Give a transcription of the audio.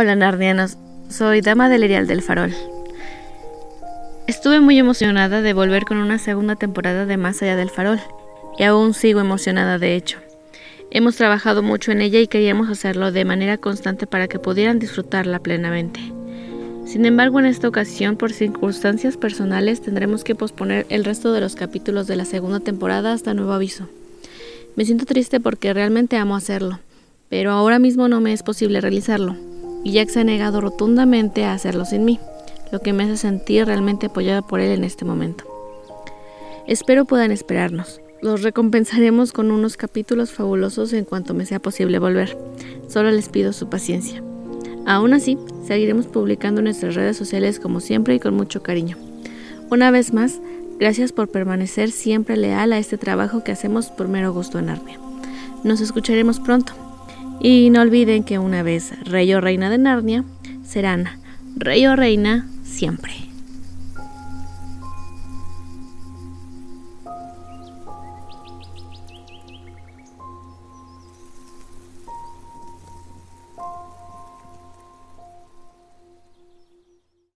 Hola Narnianos, soy Dama del Erial del Farol. Estuve muy emocionada de volver con una segunda temporada de Más allá del Farol, y aún sigo emocionada de hecho. Hemos trabajado mucho en ella y queríamos hacerlo de manera constante para que pudieran disfrutarla plenamente. Sin embargo, en esta ocasión, por circunstancias personales, tendremos que posponer el resto de los capítulos de la segunda temporada hasta nuevo aviso. Me siento triste porque realmente amo hacerlo, pero ahora mismo no me es posible realizarlo y Jack se ha negado rotundamente a hacerlo sin mí, lo que me hace sentir realmente apoyada por él en este momento. Espero puedan esperarnos. Los recompensaremos con unos capítulos fabulosos en cuanto me sea posible volver. Solo les pido su paciencia. Aún así, seguiremos publicando en nuestras redes sociales como siempre y con mucho cariño. Una vez más, gracias por permanecer siempre leal a este trabajo que hacemos por mero gusto en Narnia. Nos escucharemos pronto. Y no olviden que una vez rey o reina de Narnia, serán rey o reina siempre.